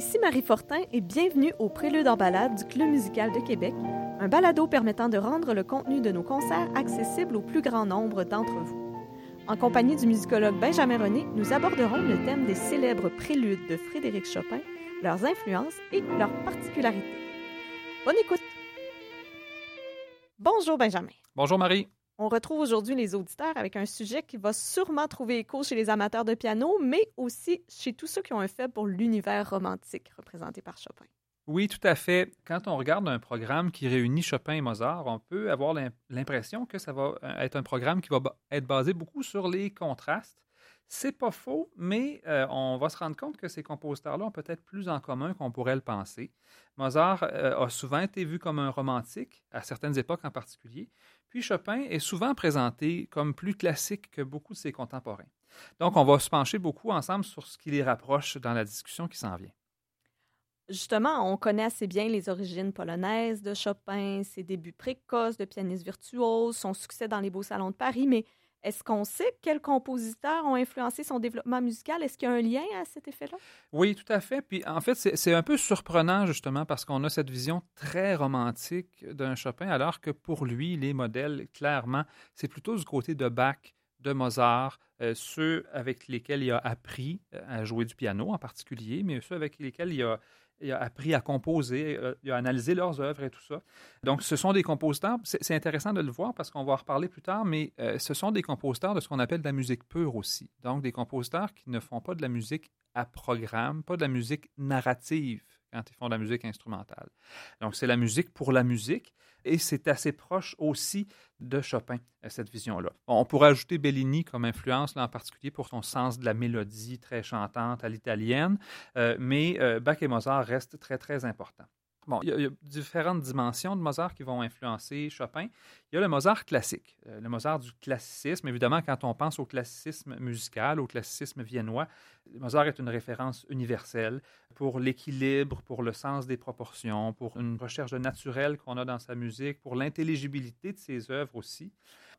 Ici Marie Fortin et bienvenue au Prélude en balade du Club musical de Québec, un balado permettant de rendre le contenu de nos concerts accessible au plus grand nombre d'entre vous. En compagnie du musicologue Benjamin René, nous aborderons le thème des célèbres préludes de Frédéric Chopin, leurs influences et leurs particularités. Bonne écoute! Bonjour Benjamin. Bonjour Marie. On retrouve aujourd'hui les auditeurs avec un sujet qui va sûrement trouver écho chez les amateurs de piano, mais aussi chez tous ceux qui ont un faible pour l'univers romantique représenté par Chopin. Oui, tout à fait. Quand on regarde un programme qui réunit Chopin et Mozart, on peut avoir l'impression que ça va euh, être un programme qui va être basé beaucoup sur les contrastes. C'est pas faux, mais euh, on va se rendre compte que ces compositeurs-là ont peut-être plus en commun qu'on pourrait le penser. Mozart euh, a souvent été vu comme un romantique, à certaines époques en particulier, puis Chopin est souvent présenté comme plus classique que beaucoup de ses contemporains. Donc, on va se pencher beaucoup ensemble sur ce qui les rapproche dans la discussion qui s'en vient. Justement, on connaît assez bien les origines polonaises de Chopin, ses débuts précoces de pianiste virtuose, son succès dans les beaux salons de Paris, mais est-ce qu'on sait quels compositeurs ont influencé son développement musical? Est-ce qu'il y a un lien à cet effet-là? Oui, tout à fait. Puis en fait, c'est un peu surprenant justement parce qu'on a cette vision très romantique d'un Chopin, alors que pour lui, les modèles, clairement, c'est plutôt du côté de Bach, de Mozart, euh, ceux avec lesquels il a appris euh, à jouer du piano en particulier, mais ceux avec lesquels il a, il a appris à composer, euh, il a analysé leurs œuvres et tout ça. Donc, ce sont des compositeurs, c'est intéressant de le voir parce qu'on va en reparler plus tard, mais euh, ce sont des compositeurs de ce qu'on appelle de la musique pure aussi. Donc, des compositeurs qui ne font pas de la musique à programme, pas de la musique narrative quand ils font de la musique instrumentale. Donc, c'est la musique pour la musique et c'est assez proche aussi de Chopin, euh, cette vision-là. on pourrait ajouter Bellini comme influence, là, en particulier pour son sens de la mélodie très chantante à l'italienne, euh, mais euh, Bach et Mozart restent très, très importants. Bon, il y, a, différentes dimensions de Mozart qui vont influencer Chopin. Il y a le Mozart classique, le Mozart du classicisme. Évidemment, quand on pense au classicisme musical, au classicisme viennois, Mozart est une référence universelle pour l'équilibre, pour le sens des proportions, pour une recherche naturelle qu'on a dans sa musique, pour l'intelligibilité de ses œuvres aussi.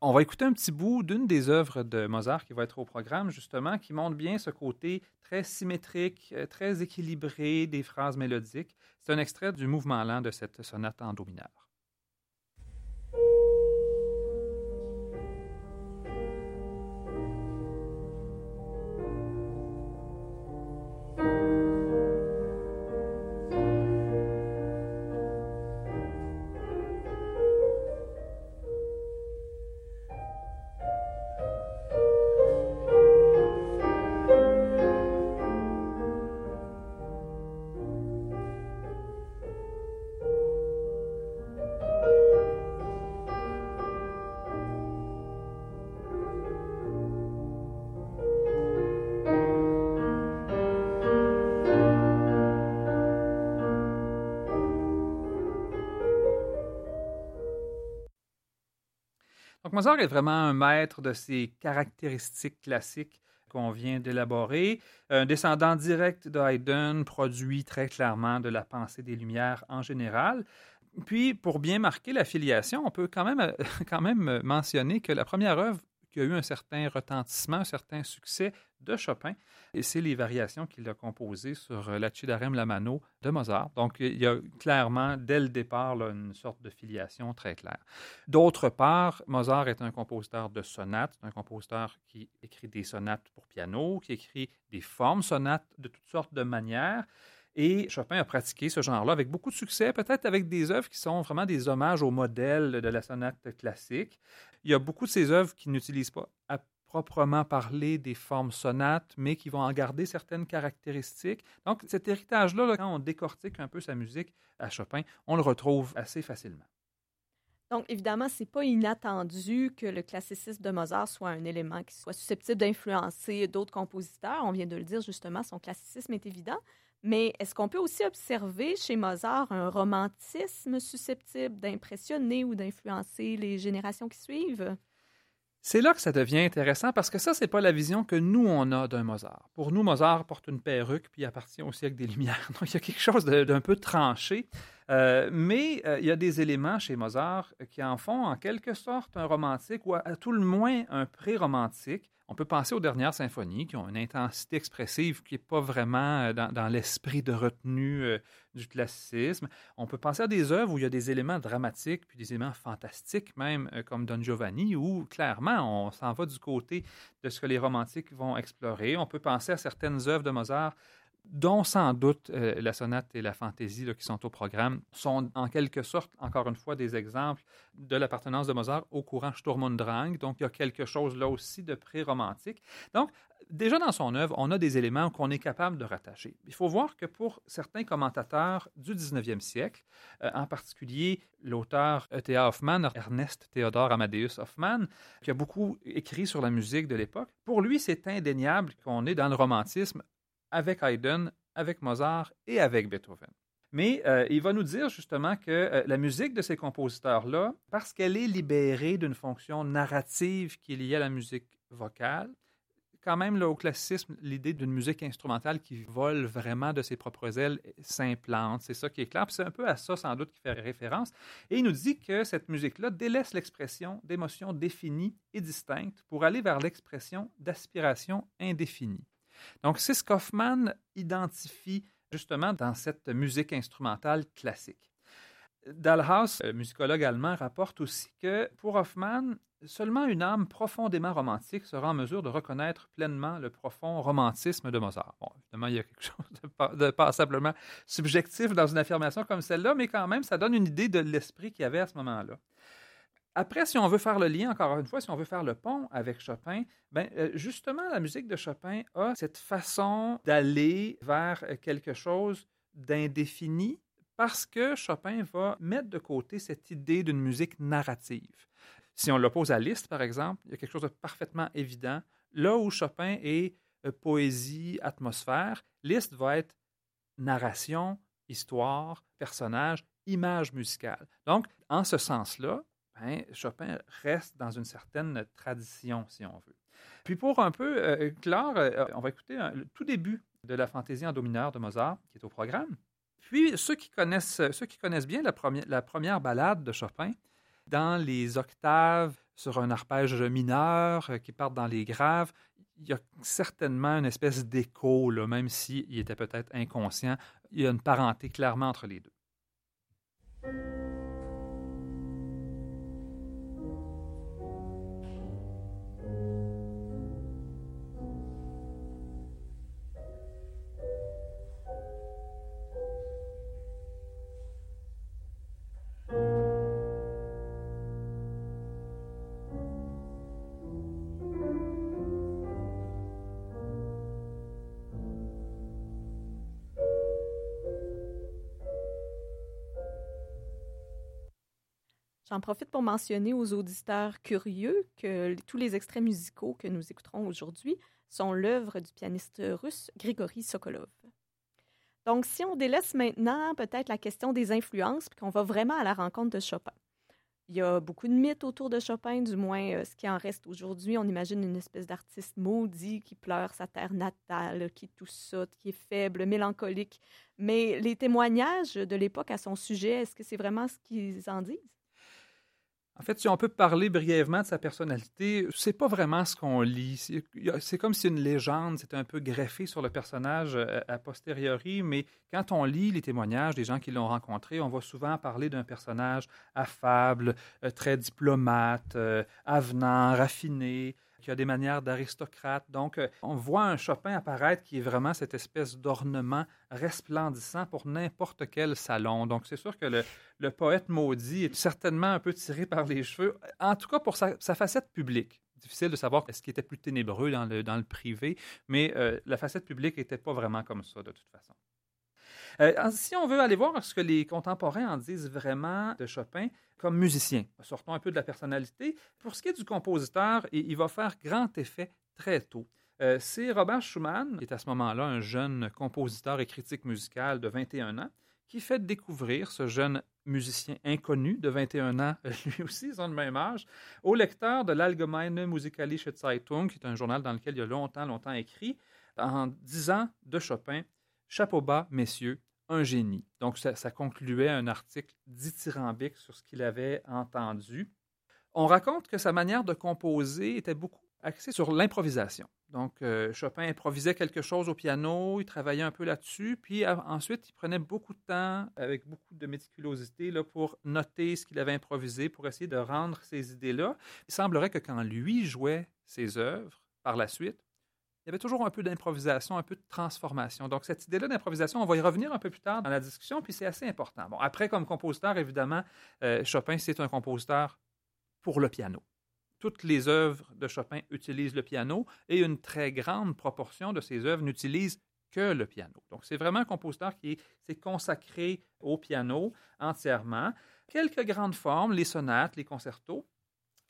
On va écouter un petit bout d'une des œuvres de Mozart qui va être au programme, justement, qui montre bien ce côté très symétrique, euh, très équilibré des phrases mélodiques. C'est un extrait du mouvement lent de cette sonate en do mineur. Mozart est vraiment un maître de ces caractéristiques classiques qu'on vient d'élaborer. Un descendant direct de Haydn produit très clairement de la pensée des Lumières en général. Puis, pour bien marquer la filiation, on peut quand même, quand même mentionner que la première œuvre qui a eu un certain retentissement, un certain succès de Chopin. Et c'est les variations qu'il a composées sur euh, la Cidarem Lamano de Mozart. Donc, il y a clairement, dès le départ, une sorte de filiation très claire. D'autre part, Mozart est un compositeur de sonates, un compositeur qui écrit des sonates pour piano, qui écrit des formes sonates de toutes sortes de manières. Et Chopin a pratiqué ce genre-là avec beaucoup de succès, peut-être avec des œuvres qui sont vraiment des hommages au modèle de la sonate classique. Il y a beaucoup de ces œuvres qui n'utilisent pas à proprement parler des formes sonates, mais qui vont en garder certaines caractéristiques. Donc, cet héritage-là, quand on décortique un peu sa musique à Chopin, on le retrouve assez facilement. Donc, évidemment, c'est pas inattendu que le classicisme de Mozart soit un élément qui soit susceptible d'influencer d'autres compositeurs. On vient de le dire justement, son classicisme est évident. Mais est-ce qu'on peut aussi observer chez Mozart un romantisme susceptible d'impressionner ou d'influencer les générations qui suivent? C'est là que ça devient intéressant parce que ça, c'est pas la vision que nous, on a d'un Mozart. Pour nous, Mozart porte une perruque puis appartient au siècle des Lumières. Donc, il y a quelque chose d'un peu tranché. Euh, mais euh, il y a des éléments chez Mozart qui en font en quelque sorte un romantique ou à tout le moins un pré-romantique On peut penser aux dernières symphonies qui ont une intensité expressive qui n'est pas vraiment euh, dans, l'esprit de retenue euh, du classicisme. On peut penser à des œuvres où il y a des éléments dramatiques puis des éléments fantastiques, même euh, comme Don Giovanni, où clairement on s'en va du côté de ce que les romantiques vont explorer. On peut penser à certaines œuvres de Mozart dont sans doute euh, la sonate et la fantaisie qui sont au programme, sont en quelque sorte, encore une fois, des exemples de l'appartenance de Mozart au courant Sturm und Drang. Donc, il y a quelque chose là aussi de pré-romantique. Donc, déjà dans son œuvre, on a des éléments qu'on est capable de rattacher. Il faut voir que pour certains commentateurs du 19e siècle, euh, en particulier l'auteur E.T.A. Hoffmann, Ernest Theodor Amadeus Hoffmann, qui a beaucoup écrit sur la musique de l'époque, pour lui, c'est indéniable qu'on est dans le romantisme avec Haydn, avec Mozart et avec Beethoven. Mais euh, il va nous dire justement que euh, la musique de ces compositeurs-là, parce qu'elle est libérée d'une fonction narrative qui est liée à la musique vocale, quand même, là, au classicisme, l'idée d'une musique instrumentale qui vole vraiment de ses propres ailes s'implante. C'est ça qui est clair. c'est un peu à ça, sans doute, qu'il fait référence. Et il nous dit que cette musique-là délaisse l'expression d'émotions définies et distinctes pour aller vers l'expression d'aspiration indéfinie. Donc, c'est ce qu'Hoffman identifie justement dans cette musique instrumentale classique. Dalhaus, musicologue allemand, rapporte aussi que pour Hoffman, seulement une âme profondément romantique sera en mesure de reconnaître pleinement le profond romantisme de Mozart. Bon, évidemment, il y a quelque chose de, passablement subjectif dans une affirmation comme celle-là, mais quand même, ça donne une idée de l'esprit qu'il y avait à ce moment-là. Après, si on veut faire le lien, encore une fois, si on veut faire le pont avec Chopin, ben, euh, justement, la musique de Chopin a cette façon d'aller vers euh, quelque chose d'indéfini parce que Chopin va mettre de côté cette idée d'une musique narrative. Si on l'oppose à Liszt, par exemple, il y a quelque chose de parfaitement évident. Là où Chopin est euh, poésie, atmosphère, Liszt va être narration, histoire, personnage, image musicale. Donc, en ce sens-là, ben, Chopin reste dans une certaine tradition, si on veut. Puis pour un peu euh, clore, euh, on va écouter le tout début de la fantaisie en do mineur de Mozart, qui est au programme. Puis ceux qui connaissent, ceux qui connaissent bien la première, la première ballade de Chopin, dans les octaves, sur un arpège mineur euh, qui part dans les graves, il y a certainement une espèce d'écho, même s'il était peut-être inconscient. Il y a une parenté clairement entre les deux. J'en profite pour mentionner aux auditeurs curieux que tous les extraits musicaux que nous écouterons aujourd'hui sont l'œuvre du pianiste russe Grigory Sokolov. Donc, si on délaisse maintenant peut-être la question des influences, puis qu'on va vraiment à la rencontre de Chopin. Il y a beaucoup de mythes autour de Chopin, du moins euh, ce qui en reste aujourd'hui. On imagine une espèce d'artiste maudit qui pleure sa terre natale, qui tout ça, qui est faible, mélancolique. Mais les témoignages de l'époque à son sujet, est-ce que c'est vraiment ce qu'ils en disent? En fait, si on peut parler brièvement de sa personnalité, c'est pas vraiment ce qu'on lit. C'est comme si une légende s'était un peu greffée sur le personnage euh, a posteriori, mais quand on lit les témoignages des gens qui l'ont rencontré, on va souvent parler d'un personnage affable, euh, très diplomate, euh, avenant, raffiné qui a des manières d'aristocrate. Donc, euh, on voit un Chopin apparaître qui est vraiment cette espèce d'ornement resplendissant pour n'importe quel salon. Donc, c'est sûr que le, poète maudit est certainement un peu tiré par les cheveux, en tout cas pour sa, facette publique difficile de savoir ce qui était plus ténébreux dans le, dans le privé, mais euh, la facette publique n'était pas vraiment comme ça de toute façon. Euh, si on veut aller voir ce que les contemporains en disent vraiment de Chopin comme musicien, sortons un peu de la personnalité. Pour ce qui est du compositeur, il, va faire grand effet très tôt. Euh, c'est Robert Schumann, qui est à ce moment-là un jeune compositeur et critique musical de 21 ans, qui fait découvrir ce jeune musicien inconnu de 21 ans, lui aussi, ils ont le même âge, au lecteur de l'Allgemeine Musikalische Zeitung, qui est un journal dans lequel il a longtemps, longtemps écrit, en disant de Chopin Chapeau bas, messieurs, un génie. Donc, ça, concluait un article dithyrambique sur ce qu'il avait entendu. On raconte que sa manière de composer était beaucoup axé sur l'improvisation. Donc, euh, Chopin improvisait quelque chose au piano, il travaillait un peu là-dessus, puis ensuite, il prenait beaucoup de temps, avec beaucoup de méticulosité, là, pour noter ce qu'il avait improvisé, pour essayer de rendre ces idées-là. Il semblerait que quand lui jouait ses œuvres, par la suite, il y avait toujours un peu d'improvisation, un peu de transformation. Donc, cette idée-là d'improvisation, on va y revenir un peu plus tard dans la discussion, puis c'est assez important. Bon, après, comme compositeur, évidemment, euh, Chopin, c'est un compositeur pour le piano. Toutes les œuvres de Chopin utilisent le piano et une très grande proportion de ses œuvres n'utilisent que le piano. Donc, c'est vraiment un compositeur qui s'est consacré au piano entièrement. Quelques grandes formes, les sonates, les concertos,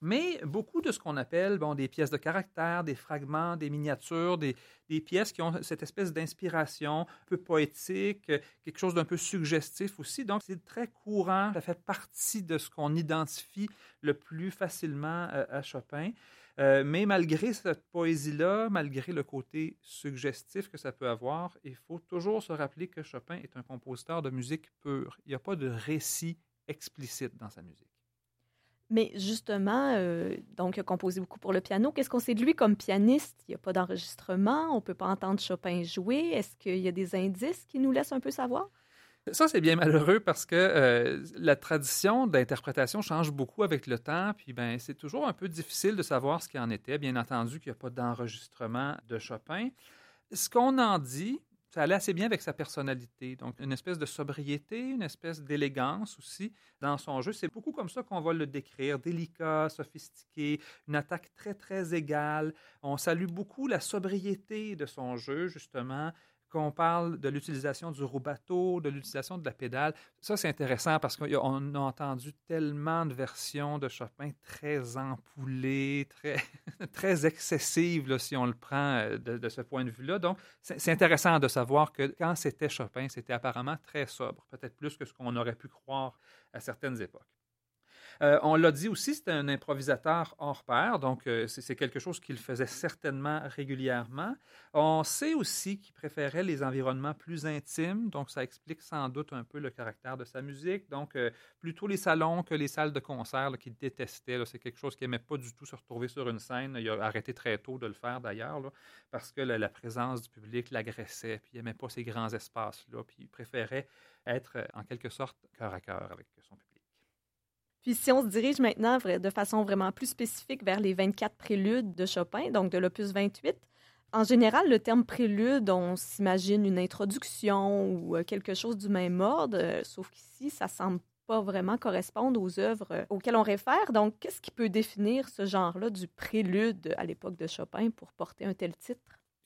mais beaucoup de ce qu'on appelle bon, des pièces de caractère, des fragments, des miniatures, des, pièces qui ont cette espèce d'inspiration un peu poétique, quelque chose d'un peu suggestif aussi. Donc, c'est très courant, ça fait partie de ce qu'on identifie le plus facilement euh, à Chopin. Euh, mais malgré cette poésie-là, malgré le côté suggestif que ça peut avoir, il faut toujours se rappeler que Chopin est un compositeur de musique pure. Il n'y a pas de récit explicite dans sa musique. Mais justement, euh, donc, il a composé beaucoup pour le piano. Qu'est-ce qu'on sait de lui comme pianiste? Il n'y a pas d'enregistrement, on ne peut pas entendre Chopin jouer. Est-ce qu'il y a des indices qui nous laissent un peu savoir? Ça, c'est bien malheureux parce que euh, la tradition d'interprétation change beaucoup avec le temps, puis ben, c'est toujours un peu difficile de savoir ce qu'il en était. Bien entendu qu'il n'y a pas d'enregistrement de Chopin. Ce qu'on en dit, ça allait assez bien avec sa personnalité. Donc, une espèce de sobriété, une espèce d'élégance aussi dans son jeu. C'est beaucoup comme ça qu'on va le décrire. Délicat, sophistiqué, une attaque très, très égale. On salue beaucoup la sobriété de son jeu, justement qu'on parle de l'utilisation du rubato, de l'utilisation de la pédale. Ça, c'est intéressant parce qu'on a entendu tellement de versions de Chopin très ampoulées, très, très excessives, si on le prend euh, de, ce point de vue-là. Donc, c'est intéressant de savoir que quand c'était Chopin, c'était apparemment très sobre, peut-être plus que ce qu'on aurait pu croire à certaines époques. Euh, on l'a dit aussi, c'était un improvisateur hors pair, donc euh, c'est quelque chose qu'il faisait certainement régulièrement. On sait aussi qu'il préférait les environnements plus intimes, donc ça explique sans doute un peu le caractère de sa musique. Donc, euh, plutôt les salons que les salles de concert qu'il détestait. C'est quelque chose qu'il n'aimait pas du tout se retrouver sur une scène. Il a arrêté très tôt de le faire d'ailleurs, parce que la, présence du public l'agressait, puis il n'aimait pas ces grands espaces-là, puis il préférait être en quelque sorte cœur à cœur avec son public. Puis si on se dirige maintenant de façon vraiment plus spécifique vers les 24 préludes de Chopin, donc de l'opus 28, en général, le terme prélude, on s'imagine une introduction ou euh, quelque chose du même ordre, euh, sauf qu'ici, ça semble pas vraiment correspondre aux œuvres euh, auxquelles on réfère. Donc, qu'est-ce qui peut définir ce genre-là du prélude à l'époque de Chopin pour porter un tel titre?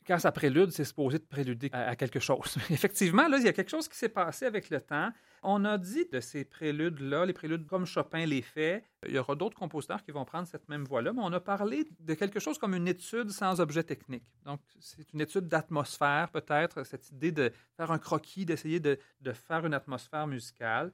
quand ça prélude, c'est supposé de préluder à, quelque chose. Effectivement, là, il y a quelque chose qui s'est passé avec le temps. On a dit de ces préludes-là, les préludes comme Chopin les fait, il y aura d'autres compositeurs qui vont prendre cette même voie-là, mais on a parlé de quelque chose comme une étude sans objet technique. Donc, c'est une étude d'atmosphère, peut-être, cette idée de faire un croquis, d'essayer de, faire une atmosphère musicale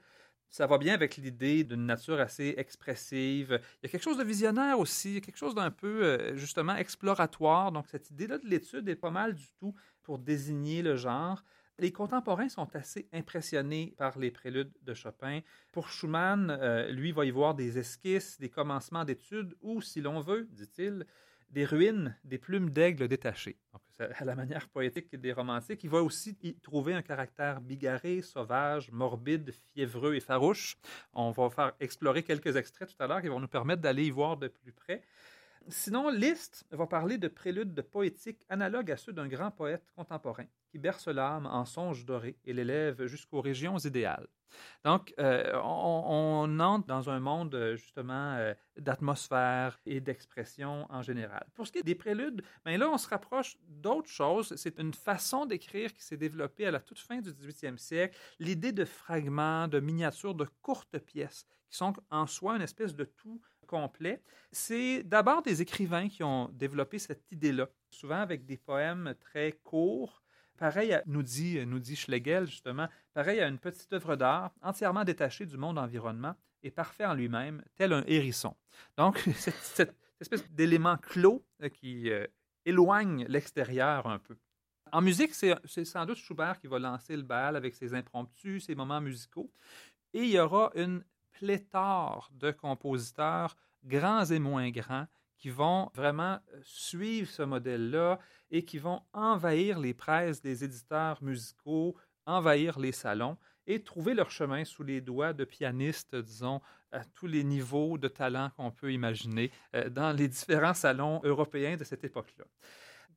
ça va bien avec l'idée d'une nature assez expressive. Il y a quelque chose de visionnaire aussi, quelque chose d'un peu, euh, justement, exploratoire. Donc, cette idée-là de l'étude est pas mal du tout pour désigner le genre. Les contemporains sont assez impressionnés par les préludes de Chopin. Pour Schumann, euh, lui va y voir des esquisses, des commencements d'études ou, si l'on veut, dit-il, des ruines, des plumes d'aigle détachées. Donc, à la manière poétique des romantiques. Il va aussi y trouver un caractère bigarré, sauvage, morbide, fiévreux et farouche. On va faire explorer quelques extraits tout à l'heure qui vont nous permettre d'aller y voir de plus près. Sinon, Liszt va parler de préludes de poétique analogues à ceux d'un grand poète contemporain qui berce l'âme en songe doré et l'élève jusqu'aux régions idéales. Donc, euh, on, entre dans un monde euh, justement euh, d'atmosphère et d'expression en général. Pour ce qui est des préludes, ben là, on se rapproche d'autres choses. C'est une façon d'écrire qui s'est développée à la toute fin du 18e siècle. L'idée de fragments, de miniatures, de courtes pièces qui sont en soi une espèce de tout complet. C'est d'abord des écrivains qui ont développé cette idée-là, souvent avec des poèmes très courts. Pareil, nous, dit, nous dit Schlegel, justement, pareil à une petite œuvre d'art entièrement détachée du monde environnement et parfait en lui-même, tel un hérisson. Donc, cette, espèce d'élément clos euh, qui euh, éloigne l'extérieur un peu. En musique, c'est sans doute Schubert qui va lancer le bal avec ses impromptus, ses moments musicaux. Et il y aura une pléthore de compositeurs, grands et moins grands, qui vont vraiment suivre ce modèle-là et qui vont envahir les presses des éditeurs musicaux, envahir les salons et trouver leur chemin sous les doigts de pianistes, disons, à tous les niveaux de talent qu'on peut imaginer euh, dans les différents salons européens de cette époque-là.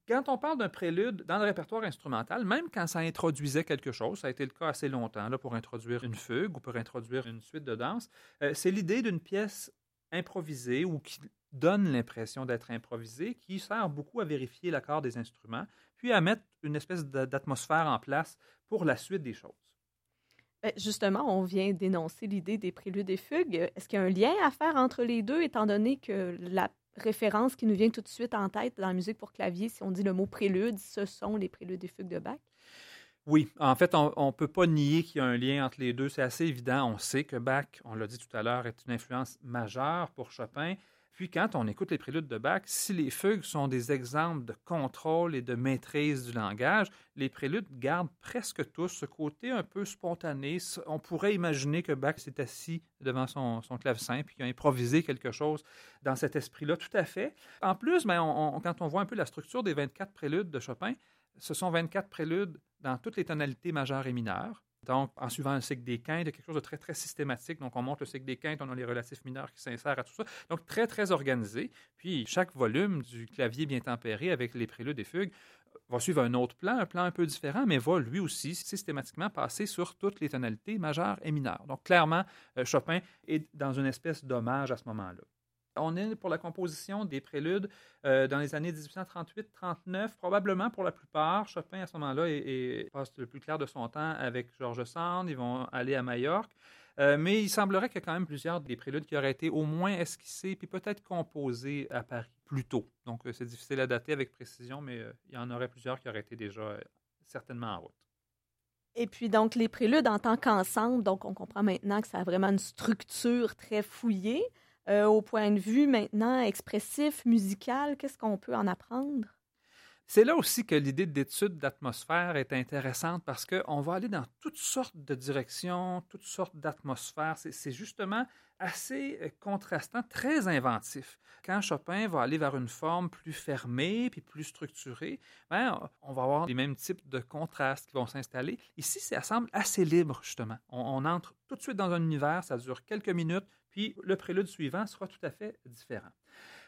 Quand on parle d'un prélude dans le répertoire instrumental, même quand ça introduisait quelque chose, ça a été le cas assez longtemps là, pour introduire une fugue ou pour introduire une suite de danse, euh, c'est l'idée d'une pièce improvisée ou qui donne l'impression d'être improvisée, qui sert beaucoup à vérifier l'accord des instruments, puis à mettre une espèce d'atmosphère en place pour la suite des choses. Ben, justement, on vient d'énoncer l'idée des préludes et fugues. Est-ce qu'il y a un lien à faire entre les deux, étant donné que la référence qui nous vient tout de suite en tête dans la musique pour clavier, si on dit le mot prélude, ce sont les préludes et fugues de Bach? Oui, en fait, on ne peut pas nier qu'il y a un lien entre les deux. C'est assez évident. On sait que Bach, on l'a dit tout à l'heure, est une influence majeure pour Chopin. Puis quand on écoute les préludes de Bach, si les fugues sont des exemples de contrôle et de maîtrise du langage, les préludes gardent presque tous ce côté un peu spontané. On pourrait imaginer que Bach s'est assis devant son, clavecin puis qu'il a improvisé quelque chose dans cet esprit-là, tout à fait. En plus, ben, quand on voit un peu la structure des 24 préludes de Chopin, ce sont 24 préludes dans toutes les tonalités majeures et mineures. Donc, en suivant un cycle des quintes, quelque chose de très, très systématique. Donc, on monte le cycle des quintes, on a les relatifs mineurs qui s'insèrent à tout ça. Donc, très, très organisé. Puis, chaque volume du clavier bien tempéré avec les préludes et fugues va suivre un autre plan, un plan un peu différent, mais va lui aussi systématiquement passer sur toutes les tonalités majeures et mineures. Donc, clairement, euh, Chopin est dans une espèce d'hommage à ce moment-là. On est pour la composition des préludes euh, dans les années 1838-39, probablement pour la plupart. Chopin, à ce moment-là, passe le plus clair de son temps avec Georges Sand. Ils vont aller à Majorque. Euh, mais il semblerait qu'il y a quand même plusieurs des préludes qui auraient été au moins esquissés puis peut-être composés à Paris plus tôt. Donc, euh, c'est difficile à dater avec précision, mais il y en aurait plusieurs qui auraient été déjà certainement en route. Et puis donc les préludes en tant qu'ensemble, donc on comprend maintenant que ça a vraiment une structure très fouillée. Euh, au point de vue maintenant expressif, musical, qu'est-ce qu'on peut en apprendre? C'est là aussi que l'idée d'étude d'atmosphère est intéressante parce qu'on va aller dans toutes sortes de directions, toutes sortes d'atmosphères. C'est justement assez euh, contrastant, très inventif. Quand Chopin va aller vers une forme plus fermée puis plus structurée, ben, on va avoir les mêmes types de contrastes qui vont s'installer. Ici, ça semble assez libre, justement. On, entre tout de suite dans un univers, ça dure quelques minutes, puis le prélude suivant sera tout à fait différent.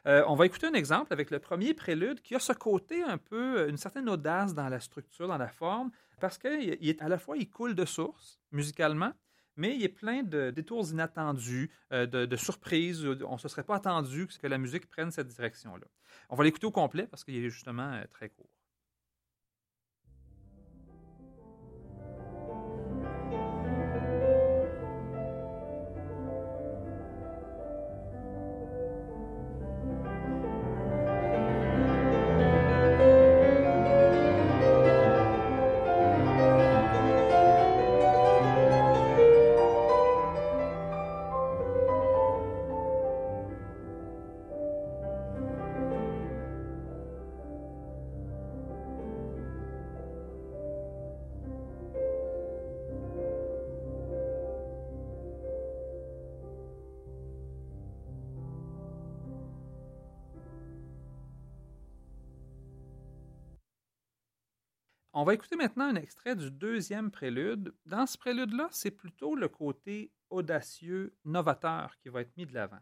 Euh, on va écouter un exemple avec le premier prélude qui a ce côté un peu, euh, une certaine audace dans la structure, dans la forme, parce qu'à la fois il coule de source musicalement, mais il est plein de détours inattendus, euh, de, surprises. On ne se serait pas attendu que la musique prenne cette direction-là. On va l'écouter au complet parce qu'il est justement très court. Va écouter maintenant un extrait du deuxième prélude. Dans ce prélude-là, c'est plutôt le côté audacieux, novateur qui va être mis de l'avant.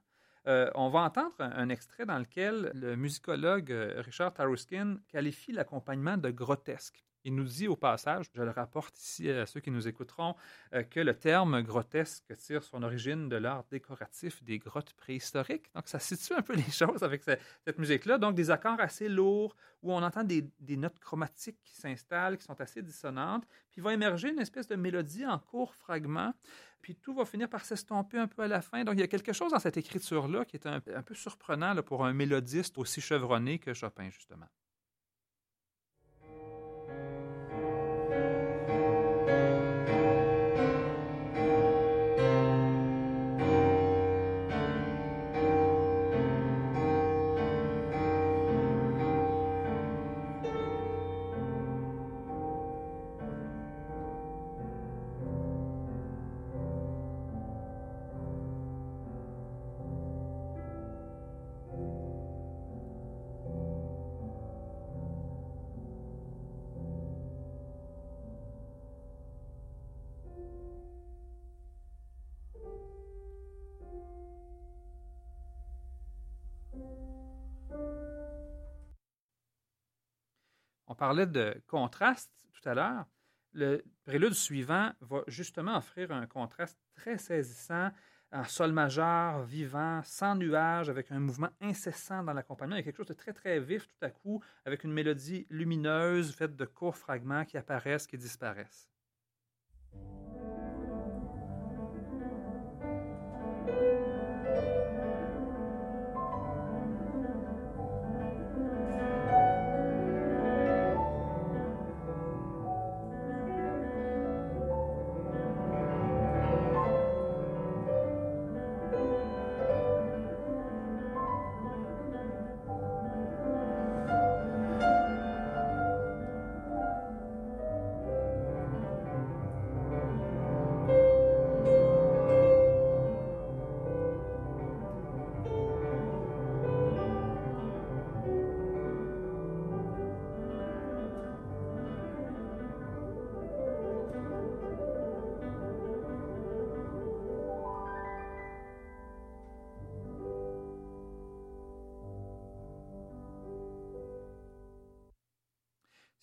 Euh, on va entendre un, extrait dans lequel le musicologue euh, Richard Taruskin qualifie l'accompagnement de grotesque. Il nous dit au passage, je le rapporte ici à ceux qui nous écouteront, euh, que le terme grotesque tire son origine de l'art décoratif des grottes préhistoriques. Donc, ça situe un peu les choses avec cette, musique-là. Donc, des accords assez lourds où on entend des, notes chromatiques qui s'installent, qui sont assez dissonantes. Puis, va émerger une espèce de mélodie en court fragment. Puis, tout va finir par s'estomper un peu à la fin. Donc, il y a quelque chose dans cette écriture-là qui est un, peu surprenant pour un mélodiste aussi chevronné que Chopin, justement. Parlait de contraste tout à l'heure. Le prélude suivant va justement offrir un contraste très saisissant en sol majeur, vivant, sans nuages, avec un mouvement incessant dans l'accompagnement. Il quelque chose de très, très vif tout à coup, avec une mélodie lumineuse faite de courts fragments qui apparaissent, qui disparaissent.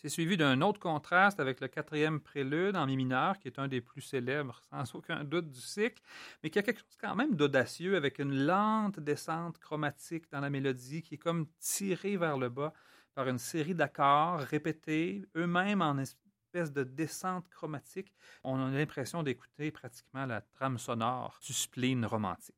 C'est suivi d'un autre contraste avec le quatrième prélude en mi mineur, qui est un des plus célèbres, sans aucun doute, du cycle, mais qui a quelque chose quand même d'audacieux, avec une lente descente chromatique dans la mélodie, qui est comme tirée vers le bas par une série d'accords répétés, eux-mêmes en espèce de descente chromatique. On a l'impression d'écouter pratiquement la trame sonore du spleen romantique.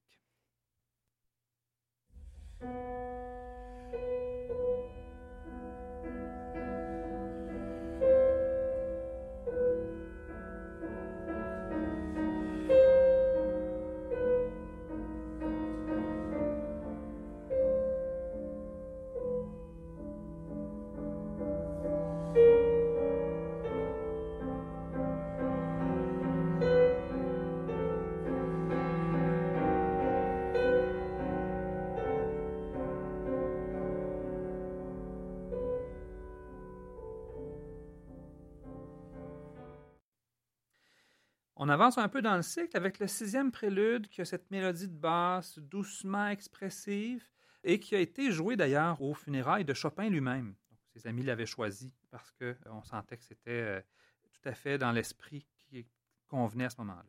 On avance un peu dans le cycle avec le sixième prélude qui a cette mélodie de basse doucement expressive et qui a été joué d'ailleurs aux funérailles de Chopin lui-même. Ses amis l'avaient choisi parce qu'on euh, sentait que c'était euh, tout à fait dans l'esprit qui convenait à ce moment-là.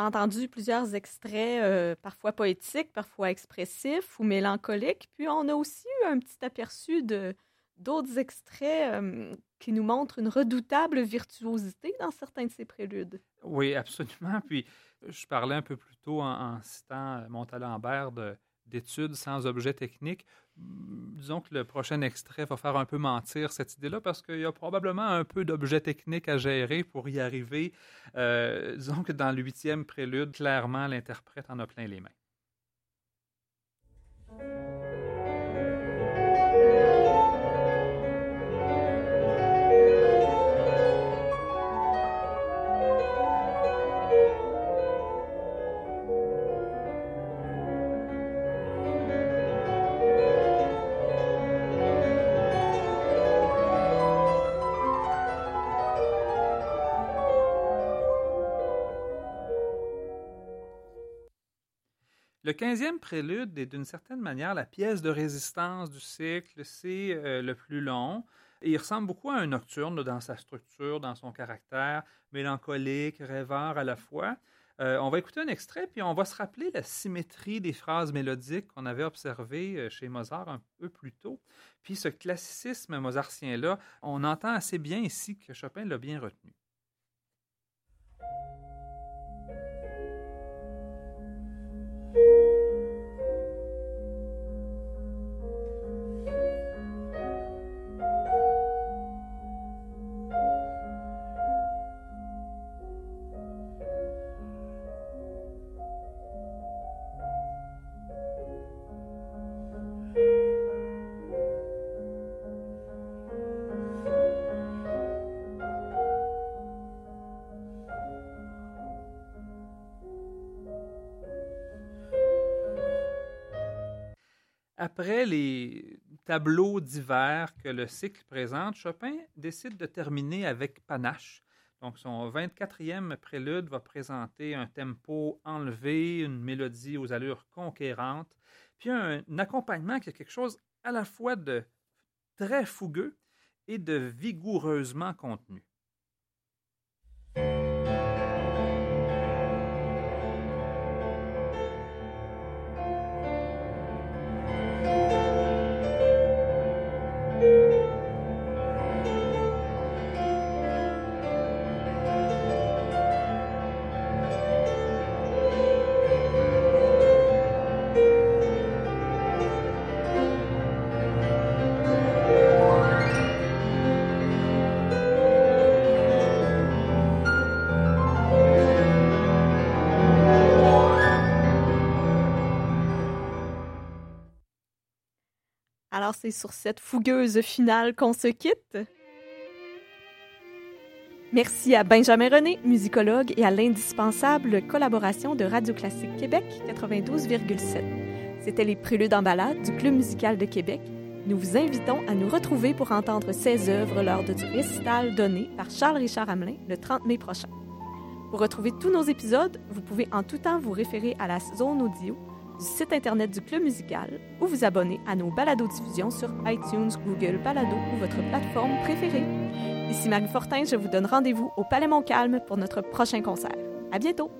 A entendu plusieurs extraits, euh, parfois poétiques, parfois expressifs ou mélancoliques. Puis on a aussi eu un petit aperçu de d'autres extraits euh, qui nous montrent une redoutable virtuosité dans certains de ces préludes. Oui, absolument. Puis je parlais un peu plus tôt en, en citant Montalembert d'études sans objet technique disons que le prochain extrait va faire un peu mentir cette idée-là parce qu'il y a probablement un peu d'objets techniques à gérer pour y arriver. Euh, disons que dans le huitième prélude, clairement, l'interprète en a plein les mains. Le quinzième prélude est d'une certaine manière la pièce de résistance du cycle. C'est euh, le plus long. Et il ressemble beaucoup à un nocturne dans sa structure, dans son caractère, mélancolique, rêveur à la fois. Euh, on va écouter un extrait, puis on va se rappeler la symétrie des phrases mélodiques qu'on avait observées euh, chez Mozart un peu plus tôt. Puis ce classicisme mozartien-là, on entend assez bien ici que Chopin l'a bien retenu. Après les tableaux divers que le cycle présente, Chopin décide de terminer avec panache. Donc, son 24e prélude va présenter un tempo enlevé, une mélodie aux allures conquérantes, puis un, accompagnement qui a quelque chose à la fois de très fougueux et de vigoureusement contenu. C'est sur cette fougueuse finale qu'on se quitte. Merci à Benjamin René, musicologue, et à l'indispensable collaboration de Radio Classique Québec 92,7. C'était les Préludes en balade du Club musical de Québec. Nous vous invitons à nous retrouver pour entendre ces œuvres lors du récital donné par Charles-Richard Hamelin le 30 mai prochain. Pour retrouver tous nos épisodes, vous pouvez en tout temps vous référer à la zone audio du site internet du Club musical ou vous abonner à nos balados-diffusions sur iTunes, Google Balado ou votre plateforme préférée. Ici Marie Fortin, je vous donne rendez-vous au Palais Montcalm pour notre prochain concert. À bientôt!